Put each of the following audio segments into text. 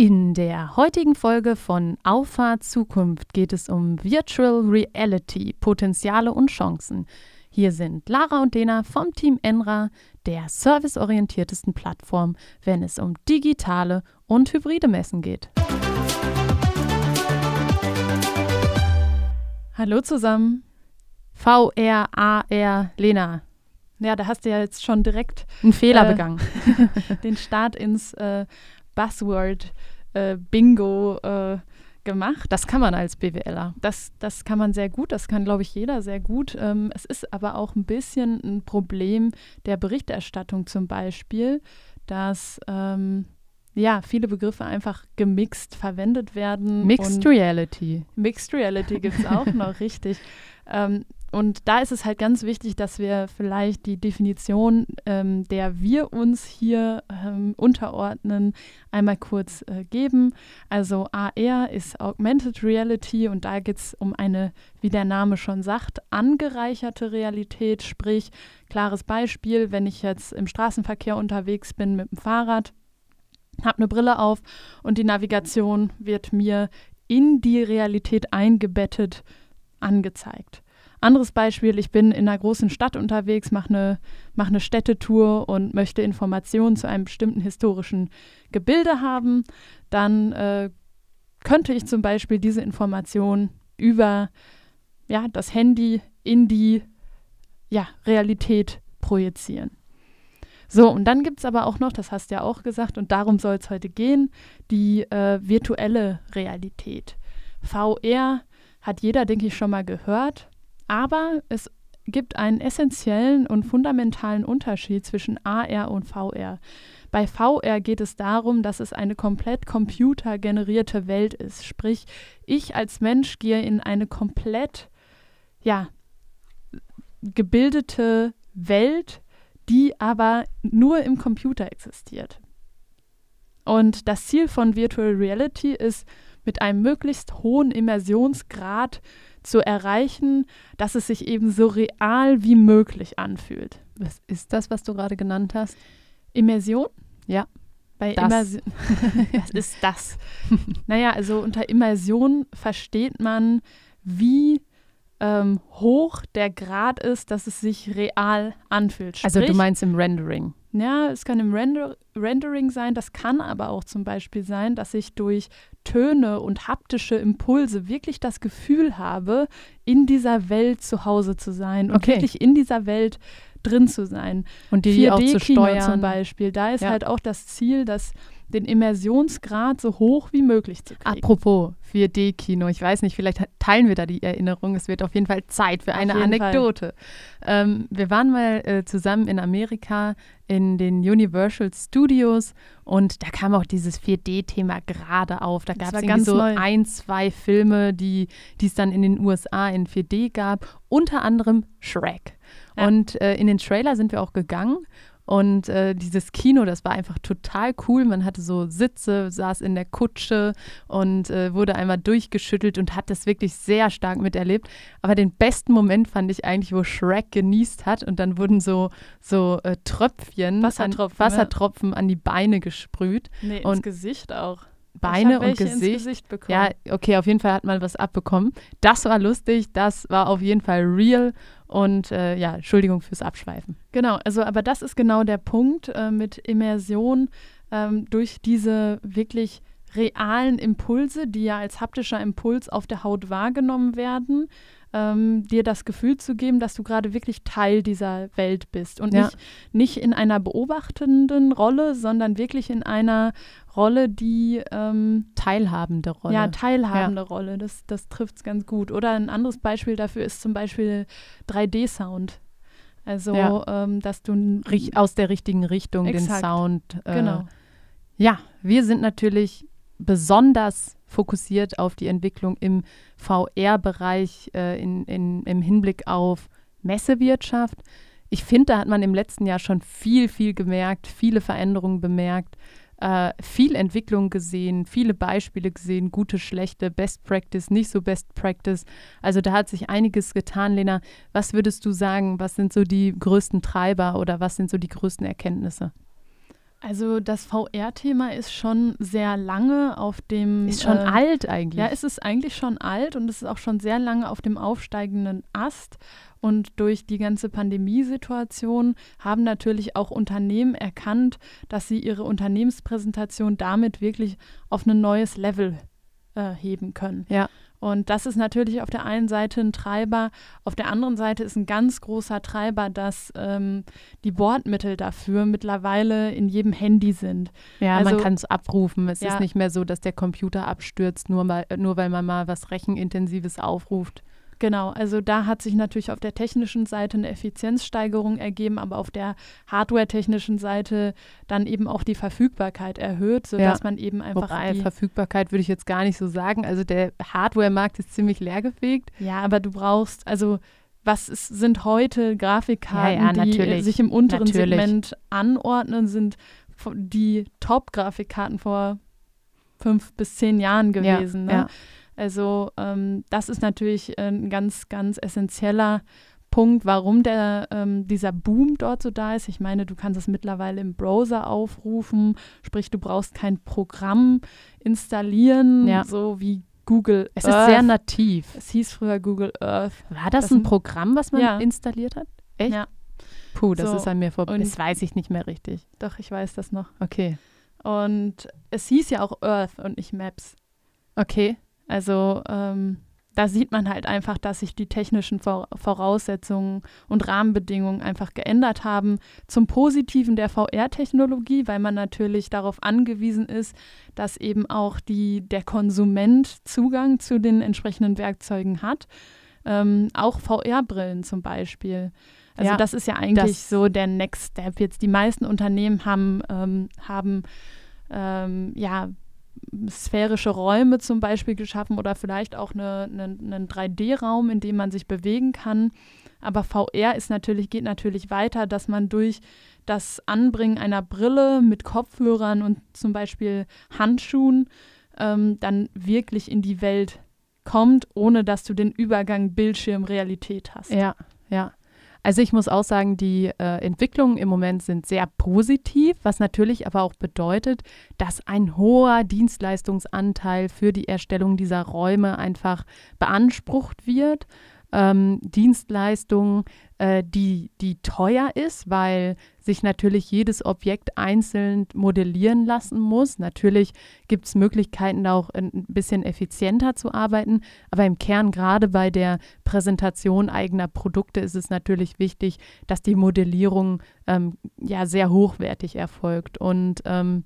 In der heutigen Folge von Auffahrt Zukunft geht es um Virtual Reality, Potenziale und Chancen. Hier sind Lara und Dena vom Team Enra, der serviceorientiertesten Plattform, wenn es um digitale und hybride Messen geht. Hallo zusammen. VR, AR, Lena. Ja, da hast du ja jetzt schon direkt einen Fehler äh, begangen. den Start ins äh, Buzzword äh, Bingo äh, gemacht. Das kann man als BWLer. Das, das kann man sehr gut, das kann, glaube ich, jeder sehr gut. Ähm, es ist aber auch ein bisschen ein Problem der Berichterstattung zum Beispiel, dass ähm, ja, viele Begriffe einfach gemixt verwendet werden. Mixed Reality. Mixed Reality gibt es auch noch, richtig. Ähm, und da ist es halt ganz wichtig, dass wir vielleicht die Definition, ähm, der wir uns hier ähm, unterordnen, einmal kurz äh, geben. Also AR ist Augmented Reality und da geht es um eine, wie der Name schon sagt, angereicherte Realität. Sprich, klares Beispiel, wenn ich jetzt im Straßenverkehr unterwegs bin mit dem Fahrrad, habe eine Brille auf und die Navigation wird mir in die Realität eingebettet angezeigt. Anderes Beispiel, ich bin in einer großen Stadt unterwegs, mache eine, mach eine Städtetour und möchte Informationen zu einem bestimmten historischen Gebilde haben. Dann äh, könnte ich zum Beispiel diese Information über ja, das Handy in die ja, Realität projizieren. So, und dann gibt es aber auch noch, das hast du ja auch gesagt, und darum soll es heute gehen, die äh, virtuelle Realität. VR hat jeder, denke ich, schon mal gehört. Aber es gibt einen essentiellen und fundamentalen Unterschied zwischen AR und VR. Bei VR geht es darum, dass es eine komplett computergenerierte Welt ist. Sprich, ich als Mensch gehe in eine komplett, ja, gebildete Welt, die aber nur im Computer existiert. Und das Ziel von Virtual Reality ist, mit einem möglichst hohen Immersionsgrad zu erreichen, dass es sich eben so real wie möglich anfühlt. Was ist das, was du gerade genannt hast? Immersion? Ja. Bei Immersion. was ist das? naja, also unter Immersion versteht man, wie ähm, hoch der Grad ist, dass es sich real anfühlt. Sprich, also du meinst im Rendering? Ja, es kann im Render Rendering sein, das kann aber auch zum Beispiel sein, dass ich durch Töne und haptische Impulse wirklich das Gefühl habe, in dieser Welt zu Hause zu sein und okay. wirklich in dieser Welt drin zu sein. Und die, auch zu steuern. zum Beispiel, da ist ja. halt auch das Ziel, dass den Immersionsgrad so hoch wie möglich zu kriegen. Apropos 4D-Kino, ich weiß nicht, vielleicht teilen wir da die Erinnerung. Es wird auf jeden Fall Zeit für eine Anekdote. Ähm, wir waren mal äh, zusammen in Amerika in den Universal Studios und da kam auch dieses 4D-Thema gerade auf. Da gab es so neu. ein, zwei Filme, die es dann in den USA in 4D gab, unter anderem Shrek. Ja. Und äh, in den Trailer sind wir auch gegangen und äh, dieses Kino, das war einfach total cool. Man hatte so Sitze, saß in der Kutsche und äh, wurde einmal durchgeschüttelt und hat das wirklich sehr stark miterlebt. Aber den besten Moment fand ich eigentlich, wo Shrek genießt hat und dann wurden so, so äh, Tröpfchen, Wassertropfen, an, Wassertropfen ja. an die Beine gesprüht. Nee, und ins Gesicht auch. Beine und Gesicht. Gesicht ja, okay, auf jeden Fall hat man was abbekommen. Das war lustig, das war auf jeden Fall real und äh, ja, Entschuldigung fürs Abschweifen. Genau, also aber das ist genau der Punkt äh, mit Immersion ähm, durch diese wirklich realen Impulse, die ja als haptischer Impuls auf der Haut wahrgenommen werden, ähm, dir das Gefühl zu geben, dass du gerade wirklich Teil dieser Welt bist und ja. nicht, nicht in einer beobachtenden Rolle, sondern wirklich in einer Rolle, die ähm, teilhabende Rolle. Ja, teilhabende ja. Rolle. Das, das trifft es ganz gut. Oder ein anderes Beispiel dafür ist zum Beispiel 3D-Sound. Also, ja. ähm, dass du aus der richtigen Richtung exakt. den Sound. Äh, genau. Ja, wir sind natürlich besonders fokussiert auf die Entwicklung im VR-Bereich äh, in, in, im Hinblick auf Messewirtschaft. Ich finde, da hat man im letzten Jahr schon viel, viel gemerkt, viele Veränderungen bemerkt, äh, viel Entwicklung gesehen, viele Beispiele gesehen, gute, schlechte, Best Practice, nicht so Best Practice. Also da hat sich einiges getan, Lena. Was würdest du sagen, was sind so die größten Treiber oder was sind so die größten Erkenntnisse? Also das VR-Thema ist schon sehr lange auf dem. Ist schon äh, alt eigentlich. Ja, es ist eigentlich schon alt und es ist auch schon sehr lange auf dem aufsteigenden Ast. Und durch die ganze Pandemiesituation haben natürlich auch Unternehmen erkannt, dass sie ihre Unternehmenspräsentation damit wirklich auf ein neues Level äh, heben können. Ja. Und das ist natürlich auf der einen Seite ein Treiber, auf der anderen Seite ist ein ganz großer Treiber, dass ähm, die Bordmittel dafür mittlerweile in jedem Handy sind. Ja, also, man kann es abrufen. Es ja. ist nicht mehr so, dass der Computer abstürzt, nur, mal, nur weil man mal was Rechenintensives aufruft. Genau, also da hat sich natürlich auf der technischen Seite eine Effizienzsteigerung ergeben, aber auf der hardware-technischen Seite dann eben auch die Verfügbarkeit erhöht, sodass ja. man eben einfach. Wobei, Verfügbarkeit würde ich jetzt gar nicht so sagen. Also der Hardware-Markt ist ziemlich leergefegt. Ja, aber du brauchst, also was ist, sind heute Grafikkarten, ja, ja, die sich im unteren natürlich. Segment anordnen, sind die Top-Grafikkarten vor fünf bis zehn Jahren gewesen. Ne? Also ähm, das ist natürlich ein ganz, ganz essentieller Punkt, warum der, ähm, dieser Boom dort so da ist. Ich meine, du kannst es mittlerweile im Browser aufrufen, sprich, du brauchst kein Programm installieren, ja. so wie Google es Earth. Es ist sehr nativ. Es hieß früher Google Earth. War das, das ein Programm, was man ja. installiert hat? Echt? Ja. Puh, das so, ist an mir vorbei. Das weiß ich nicht mehr richtig. Doch, ich weiß das noch. Okay. Und es hieß ja auch Earth und nicht Maps. Okay. Also ähm, da sieht man halt einfach, dass sich die technischen Voraussetzungen und Rahmenbedingungen einfach geändert haben zum Positiven der VR-Technologie, weil man natürlich darauf angewiesen ist, dass eben auch die, der Konsument Zugang zu den entsprechenden Werkzeugen hat. Ähm, auch VR-Brillen zum Beispiel. Also ja, das ist ja eigentlich so der Next Step. Jetzt die meisten Unternehmen haben, ähm, haben ähm, ja sphärische Räume zum Beispiel geschaffen oder vielleicht auch eine, eine, einen 3D-Raum, in dem man sich bewegen kann. Aber VR ist natürlich, geht natürlich weiter, dass man durch das Anbringen einer Brille mit Kopfhörern und zum Beispiel Handschuhen ähm, dann wirklich in die Welt kommt, ohne dass du den Übergang Bildschirm-Realität hast. Ja, ja. Also ich muss auch sagen, die äh, Entwicklungen im Moment sind sehr positiv, was natürlich aber auch bedeutet, dass ein hoher Dienstleistungsanteil für die Erstellung dieser Räume einfach beansprucht wird ähm, Dienstleistung, äh, die, die teuer ist, weil sich natürlich jedes Objekt einzeln modellieren lassen muss. Natürlich gibt es Möglichkeiten, auch ein bisschen effizienter zu arbeiten, aber im Kern, gerade bei der Präsentation eigener Produkte, ist es natürlich wichtig, dass die Modellierung ähm, ja sehr hochwertig erfolgt. Und ähm,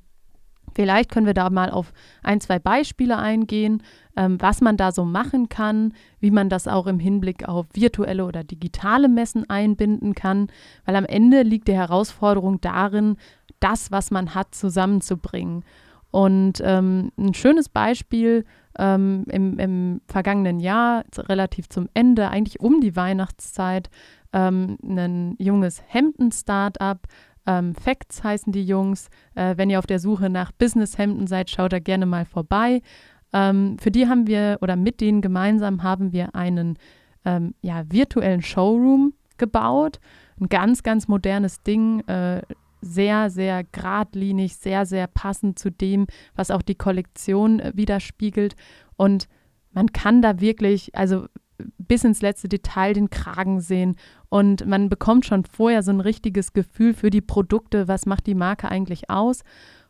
Vielleicht können wir da mal auf ein, zwei Beispiele eingehen, ähm, was man da so machen kann, wie man das auch im Hinblick auf virtuelle oder digitale Messen einbinden kann, weil am Ende liegt die Herausforderung darin, das, was man hat, zusammenzubringen. Und ähm, ein schönes Beispiel ähm, im, im, vergangenen Jahr, relativ zum Ende, eigentlich um die Weihnachtszeit, ähm, ein junges Hemden-Startup, ähm, Facts heißen die Jungs. Äh, wenn ihr auf der Suche nach Businesshemden seid, schaut da gerne mal vorbei. Ähm, für die haben wir oder mit denen gemeinsam haben wir einen ähm, ja, virtuellen Showroom gebaut. Ein ganz, ganz modernes Ding. Äh, sehr, sehr geradlinig, sehr, sehr passend zu dem, was auch die Kollektion äh, widerspiegelt. Und man kann da wirklich, also bis ins letzte Detail den Kragen sehen und man bekommt schon vorher so ein richtiges Gefühl für die Produkte, was macht die Marke eigentlich aus.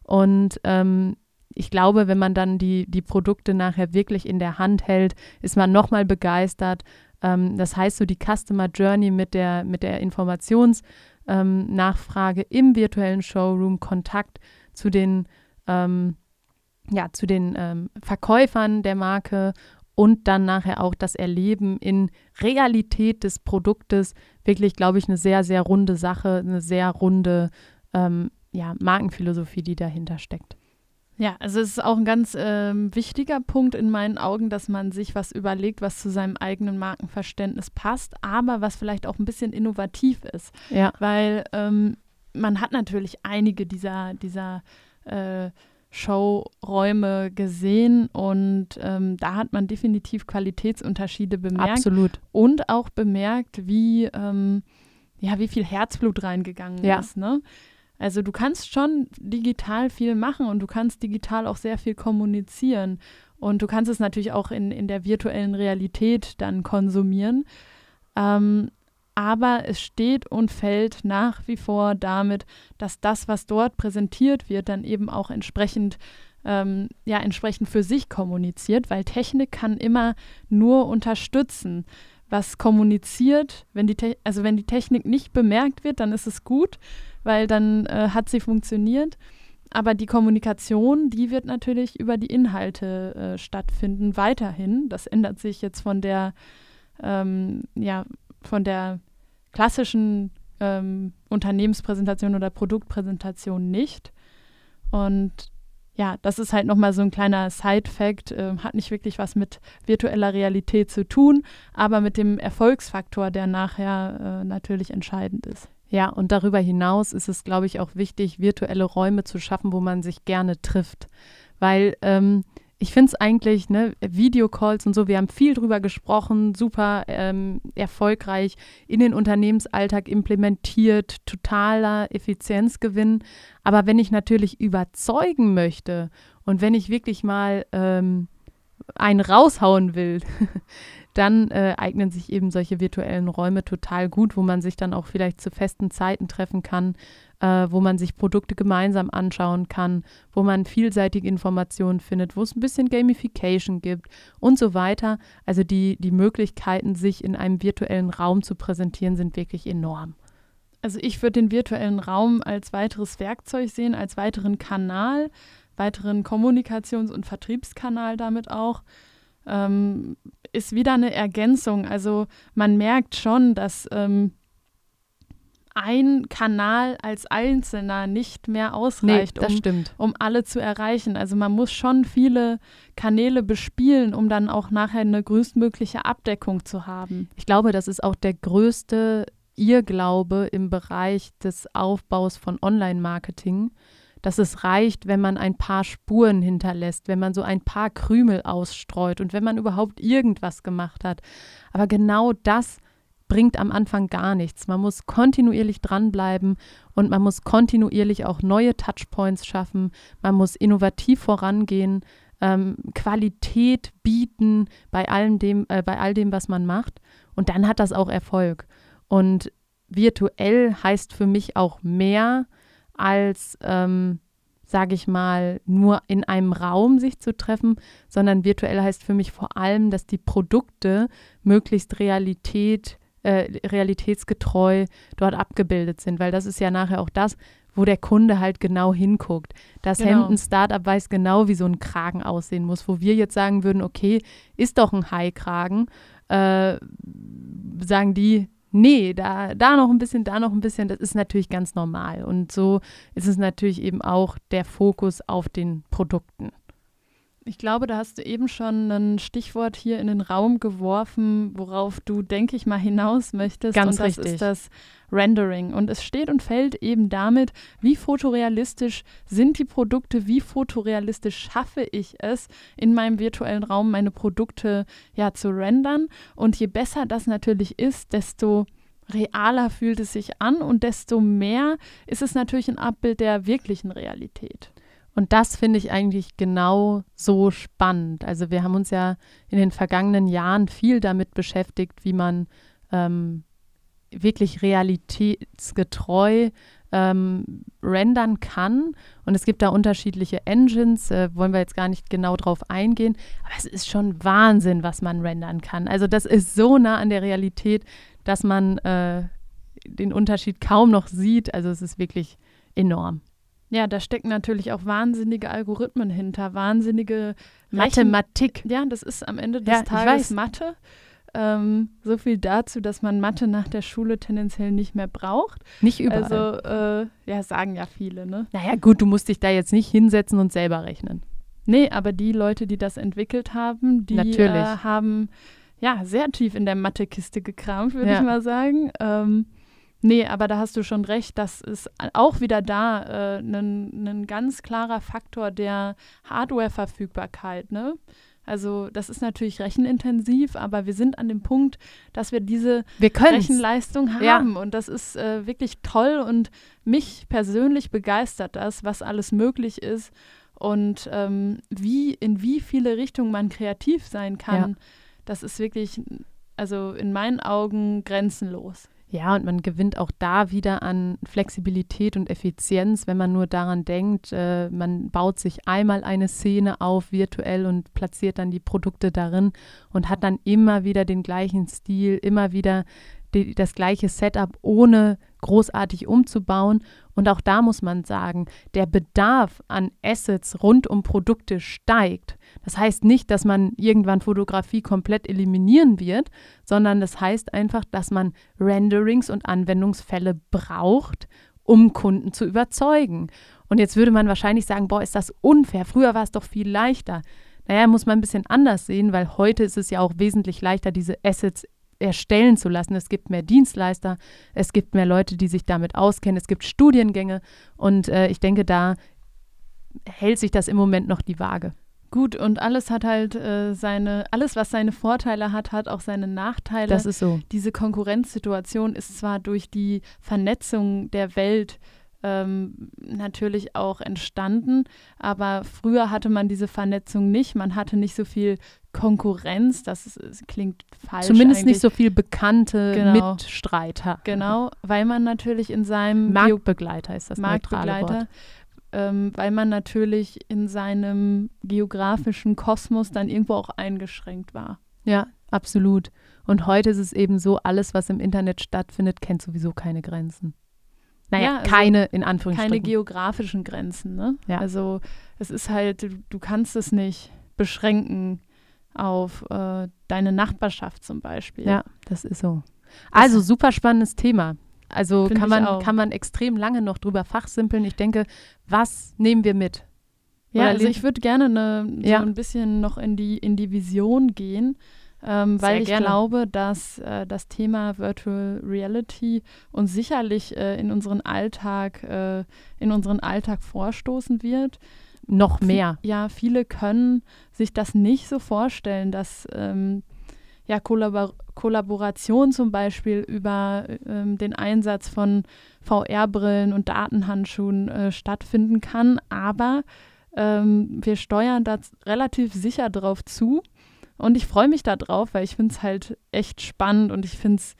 Und ähm, ich glaube, wenn man dann die, die Produkte nachher wirklich in der Hand hält, ist man nochmal begeistert. Ähm, das heißt, so die Customer Journey mit der, mit der Informationsnachfrage ähm, im virtuellen Showroom, Kontakt zu den, ähm, ja, zu den ähm, Verkäufern der Marke und dann nachher auch das Erleben in Realität des Produktes. Wirklich, glaube ich, eine sehr, sehr runde Sache, eine sehr runde ähm, ja, Markenphilosophie, die dahinter steckt. Ja, also es ist auch ein ganz ähm, wichtiger Punkt in meinen Augen, dass man sich was überlegt, was zu seinem eigenen Markenverständnis passt, aber was vielleicht auch ein bisschen innovativ ist. Ja. Weil ähm, man hat natürlich einige dieser, dieser äh, Showräume gesehen und ähm, da hat man definitiv Qualitätsunterschiede bemerkt. Absolut. Und auch bemerkt, wie, ähm, ja, wie viel Herzblut reingegangen ja. ist. Ne? Also du kannst schon digital viel machen und du kannst digital auch sehr viel kommunizieren. Und du kannst es natürlich auch in, in der virtuellen Realität dann konsumieren. Ähm, aber es steht und fällt nach wie vor damit, dass das, was dort präsentiert wird, dann eben auch entsprechend ähm, ja entsprechend für sich kommuniziert, weil Technik kann immer nur unterstützen. Was kommuniziert, wenn die also wenn die Technik nicht bemerkt wird, dann ist es gut, weil dann äh, hat sie funktioniert. Aber die Kommunikation, die wird natürlich über die Inhalte äh, stattfinden, weiterhin. Das ändert sich jetzt von der, ähm, ja, von der klassischen ähm, Unternehmenspräsentation oder Produktpräsentation nicht. Und ja, das ist halt nochmal so ein kleiner Side-Fact, äh, hat nicht wirklich was mit virtueller Realität zu tun, aber mit dem Erfolgsfaktor, der nachher äh, natürlich entscheidend ist. Ja, und darüber hinaus ist es, glaube ich, auch wichtig, virtuelle Räume zu schaffen, wo man sich gerne trifft. Weil ähm, ich finde es eigentlich, ne, Videocalls und so, wir haben viel drüber gesprochen, super ähm, erfolgreich in den Unternehmensalltag implementiert, totaler Effizienzgewinn. Aber wenn ich natürlich überzeugen möchte und wenn ich wirklich mal ähm, einen raushauen will, dann äh, eignen sich eben solche virtuellen Räume total gut, wo man sich dann auch vielleicht zu festen Zeiten treffen kann, äh, wo man sich Produkte gemeinsam anschauen kann, wo man vielseitige Informationen findet, wo es ein bisschen Gamification gibt und so weiter. Also die, die Möglichkeiten, sich in einem virtuellen Raum zu präsentieren, sind wirklich enorm. Also ich würde den virtuellen Raum als weiteres Werkzeug sehen, als weiteren Kanal, weiteren Kommunikations- und Vertriebskanal damit auch. Ähm, ist wieder eine Ergänzung. Also man merkt schon, dass ähm, ein Kanal als Einzelner nicht mehr ausreicht, nee, um, um, alle zu erreichen. Also man muss schon viele Kanäle bespielen, um dann auch nachher eine größtmögliche Abdeckung zu haben. Ich glaube, das ist auch der größte Irrglaube im Bereich des Aufbaus von Online-Marketing, dass es reicht, wenn man ein paar Spuren hinterlässt, wenn man so ein paar Krümel ausstreut und wenn man überhaupt irgendwas gemacht hat. Aber genau das bringt am Anfang gar nichts. Man muss kontinuierlich dranbleiben und man muss kontinuierlich auch neue Touchpoints schaffen. Man muss innovativ vorangehen, ähm, Qualität bieten bei allem dem, äh, bei all dem, was man macht. Und dann hat das auch Erfolg. Und virtuell heißt für mich auch mehr als ähm, sage ich mal, nur in einem Raum sich zu treffen, sondern virtuell heißt für mich vor allem, dass die Produkte möglichst Realität äh, realitätsgetreu dort abgebildet sind, weil das ist ja nachher auch das, wo der Kunde halt genau hinguckt. Das genau. Hemden-Startup weiß genau, wie so ein Kragen aussehen muss, wo wir jetzt sagen würden, okay, ist doch ein High-Kragen, äh, sagen die, nee, da, da noch ein bisschen, da noch ein bisschen, das ist natürlich ganz normal. Und so ist es natürlich eben auch der Fokus auf den Produkten. Ich glaube, da hast du eben schon ein Stichwort hier in den Raum geworfen, worauf du, denke ich mal, hinaus möchtest. Ganz und das richtig. ist das Rendering. Und es steht und fällt eben damit, wie fotorealistisch sind die Produkte, wie fotorealistisch schaffe ich es, in meinem virtuellen Raum meine Produkte ja zu rendern. Und je besser das natürlich ist, desto realer fühlt es sich an und desto mehr ist es natürlich ein Abbild der wirklichen Realität. Und das finde ich eigentlich genau so spannend. Also wir haben uns ja in den vergangenen Jahren viel damit beschäftigt, wie man ähm, wirklich realitätsgetreu ähm, rendern kann. Und es gibt da unterschiedliche Engines, äh, wollen wir jetzt gar nicht genau drauf eingehen. Aber es ist schon Wahnsinn, was man rendern kann. Also das ist so nah an der Realität, dass man äh, den Unterschied kaum noch sieht. Also es ist wirklich enorm. Ja, da stecken natürlich auch wahnsinnige Algorithmen hinter, wahnsinnige Mathematik. Ja, das ist am Ende des ja, Tages Mathe. Ähm, so viel dazu, dass man Mathe nach der Schule tendenziell nicht mehr braucht. Nicht überall. Also, äh, ja, sagen ja viele, ne? Naja, gut, du musst dich da jetzt nicht hinsetzen und selber rechnen. Nee, aber die Leute, die das entwickelt haben, die äh, haben ja sehr tief in der Mathekiste gekramt, würde ja. ich mal sagen. Ähm, Nee, aber da hast du schon recht, das ist auch wieder da ein äh, ganz klarer Faktor der Hardware-Verfügbarkeit. Ne? Also das ist natürlich rechenintensiv, aber wir sind an dem Punkt, dass wir diese wir Rechenleistung haben. Ja. Und das ist äh, wirklich toll und mich persönlich begeistert das, was alles möglich ist und ähm, wie, in wie viele Richtungen man kreativ sein kann. Ja. Das ist wirklich, also in meinen Augen grenzenlos. Ja, und man gewinnt auch da wieder an Flexibilität und Effizienz, wenn man nur daran denkt, äh, man baut sich einmal eine Szene auf virtuell und platziert dann die Produkte darin und hat dann immer wieder den gleichen Stil, immer wieder die, das gleiche Setup, ohne großartig umzubauen. Und auch da muss man sagen, der Bedarf an Assets rund um Produkte steigt. Das heißt nicht, dass man irgendwann Fotografie komplett eliminieren wird, sondern das heißt einfach, dass man Renderings und Anwendungsfälle braucht, um Kunden zu überzeugen. Und jetzt würde man wahrscheinlich sagen, boah, ist das unfair. Früher war es doch viel leichter. Naja, muss man ein bisschen anders sehen, weil heute ist es ja auch wesentlich leichter, diese Assets erstellen zu lassen. Es gibt mehr Dienstleister, es gibt mehr Leute, die sich damit auskennen, es gibt Studiengänge und äh, ich denke, da hält sich das im Moment noch die Waage. Gut, und alles hat halt äh, seine, alles, was seine Vorteile hat, hat auch seine Nachteile. Das ist so. Diese Konkurrenzsituation ist zwar durch die Vernetzung der Welt ähm, natürlich auch entstanden. Aber früher hatte man diese Vernetzung nicht. Man hatte nicht so viel Konkurrenz. Das, ist, das klingt falsch. Zumindest eigentlich. nicht so viel bekannte genau. Mitstreiter. Genau, weil man natürlich in seinem Marktbegleiter ist das Marktbegleiter. Ähm, weil man natürlich in seinem geografischen Kosmos dann irgendwo auch eingeschränkt war. Ja, absolut. Und heute ist es eben so, alles, was im Internet stattfindet, kennt sowieso keine Grenzen. Naja, ja, also keine, in Anführungsstrichen. Keine geografischen Grenzen, ne? Ja. Also es ist halt, du kannst es nicht beschränken auf äh, deine Nachbarschaft zum Beispiel. Ja, das ist so. Also super spannendes Thema. Also kann man, kann man extrem lange noch drüber fachsimpeln. Ich denke, was nehmen wir mit? Ja, Oder also ich würde gerne ne, so ja. ein bisschen noch in die, in die Vision gehen ähm, weil ich gerne. glaube, dass äh, das Thema Virtual Reality uns sicherlich äh, in unseren Alltag, äh, in unseren Alltag vorstoßen wird. Noch mehr. ja, viele können sich das nicht so vorstellen, dass ähm, ja, Kollabor Kollaboration zum Beispiel über ähm, den Einsatz von VR-Brillen und Datenhandschuhen äh, stattfinden kann. Aber ähm, wir steuern da relativ sicher drauf zu und ich freue mich darauf, weil ich finde es halt echt spannend und ich finde es,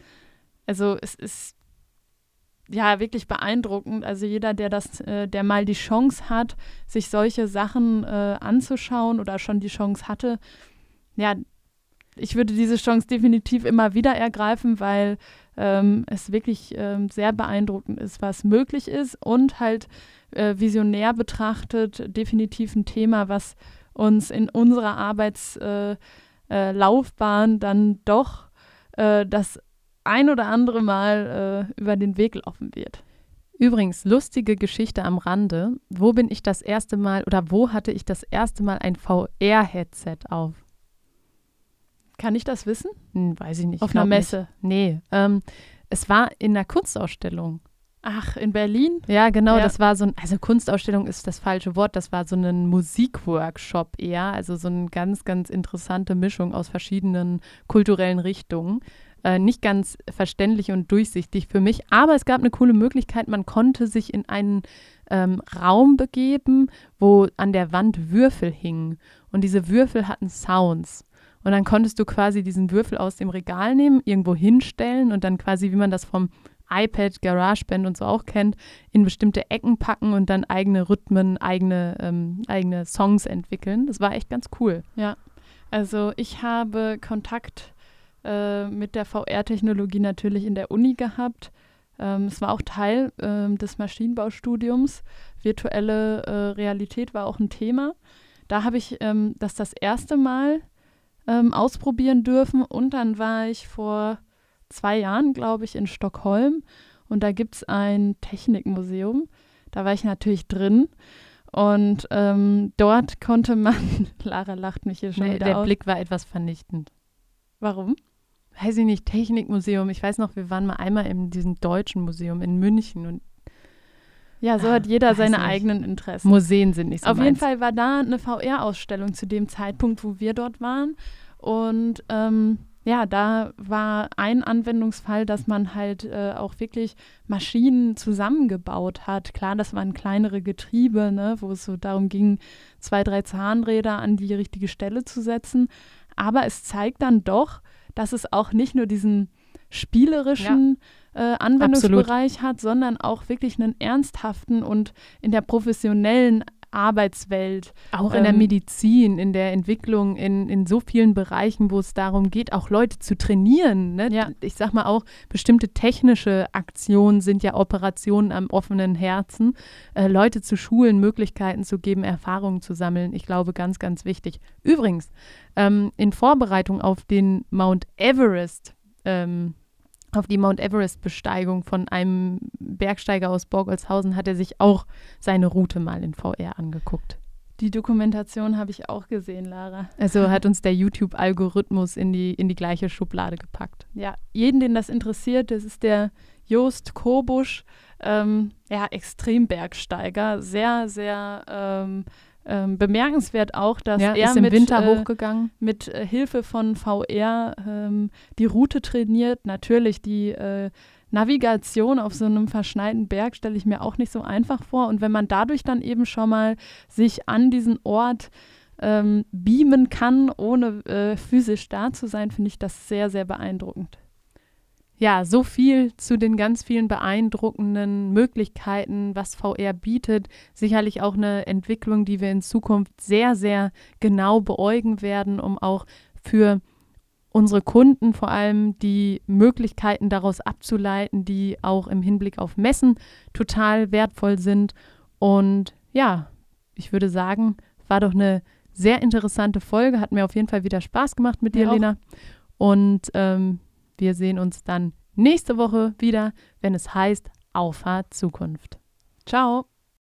also es ist ja wirklich beeindruckend. Also jeder, der das, äh, der mal die Chance hat, sich solche Sachen äh, anzuschauen oder schon die Chance hatte, ja, ich würde diese Chance definitiv immer wieder ergreifen, weil ähm, es wirklich ähm, sehr beeindruckend ist, was möglich ist und halt äh, visionär betrachtet definitiv ein Thema, was uns in unserer Arbeits äh, äh, dann doch äh, das ein oder andere Mal äh, über den Weg laufen wird. Übrigens, lustige Geschichte am Rande. Wo bin ich das erste Mal oder wo hatte ich das erste Mal ein VR-Headset auf? Kann ich das wissen? Hm, weiß ich nicht. Auf einer Messe? Nicht. Nee. Ähm, es war in einer Kunstausstellung. Ach, in Berlin? Ja, genau, ja. das war so ein, also Kunstausstellung ist das falsche Wort, das war so ein Musikworkshop eher, also so eine ganz, ganz interessante Mischung aus verschiedenen kulturellen Richtungen. Äh, nicht ganz verständlich und durchsichtig für mich, aber es gab eine coole Möglichkeit, man konnte sich in einen ähm, Raum begeben, wo an der Wand Würfel hingen und diese Würfel hatten Sounds. Und dann konntest du quasi diesen Würfel aus dem Regal nehmen, irgendwo hinstellen und dann quasi, wie man das vom iPad, GarageBand und so auch kennt, in bestimmte Ecken packen und dann eigene Rhythmen, eigene, ähm, eigene Songs entwickeln. Das war echt ganz cool. Ja, also ich habe Kontakt äh, mit der VR-Technologie natürlich in der Uni gehabt. Ähm, es war auch Teil äh, des Maschinenbaustudiums. Virtuelle äh, Realität war auch ein Thema. Da habe ich ähm, das das erste Mal ähm, ausprobieren dürfen und dann war ich vor zwei Jahren, glaube ich, in Stockholm. Und da gibt es ein Technikmuseum. Da war ich natürlich drin. Und ähm, dort konnte man, Lara lacht mich hier schon nee, wieder Der aus. Blick war etwas vernichtend. Warum? Weiß ich nicht, Technikmuseum. Ich weiß noch, wir waren mal einmal in diesem deutschen Museum in München und Ja, so hat jeder seine nicht. eigenen Interessen. Museen sind nicht so Auf meins. jeden Fall war da eine VR-Ausstellung zu dem Zeitpunkt, wo wir dort waren. Und ähm, ja, da war ein Anwendungsfall, dass man halt äh, auch wirklich Maschinen zusammengebaut hat. Klar, das waren kleinere Getriebe, ne, wo es so darum ging, zwei, drei Zahnräder an die richtige Stelle zu setzen. Aber es zeigt dann doch, dass es auch nicht nur diesen spielerischen ja. äh, Anwendungsbereich Absolut. hat, sondern auch wirklich einen ernsthaften und in der professionellen Arbeitswelt. Auch ähm, in der ähm, Medizin, in der Entwicklung, in, in so vielen Bereichen, wo es darum geht, auch Leute zu trainieren. Ne? Ja. Ich sag mal auch, bestimmte technische Aktionen sind ja Operationen am offenen Herzen. Äh, Leute zu schulen, Möglichkeiten zu geben, Erfahrungen zu sammeln. Ich glaube, ganz, ganz wichtig. Übrigens, ähm, in Vorbereitung auf den Mount Everest, ähm, auf die Mount Everest-Besteigung von einem Bergsteiger aus Borgolzhausen hat er sich auch seine Route mal in VR angeguckt. Die Dokumentation habe ich auch gesehen, Lara. Also hat uns der YouTube-Algorithmus in die, in die gleiche Schublade gepackt. Ja, jeden, den das interessiert, das ist der Jost Kobusch, ähm, ja, Extrembergsteiger, sehr, sehr ähm, ähm, bemerkenswert auch, dass ja, er mit, Winter äh, hochgegangen. mit äh, Hilfe von VR ähm, die Route trainiert. Natürlich die äh, Navigation auf so einem verschneiten Berg stelle ich mir auch nicht so einfach vor. Und wenn man dadurch dann eben schon mal sich an diesen Ort ähm, beamen kann, ohne äh, physisch da zu sein, finde ich das sehr, sehr beeindruckend ja, so viel zu den ganz vielen beeindruckenden Möglichkeiten, was VR bietet. Sicherlich auch eine Entwicklung, die wir in Zukunft sehr, sehr genau beäugen werden, um auch für unsere Kunden vor allem die Möglichkeiten daraus abzuleiten, die auch im Hinblick auf Messen total wertvoll sind. Und ja, ich würde sagen, war doch eine sehr interessante Folge. Hat mir auf jeden Fall wieder Spaß gemacht mit dir, ja, Lena. Und ähm, wir sehen uns dann nächste Woche wieder, wenn es heißt Auffahrt Zukunft. Ciao!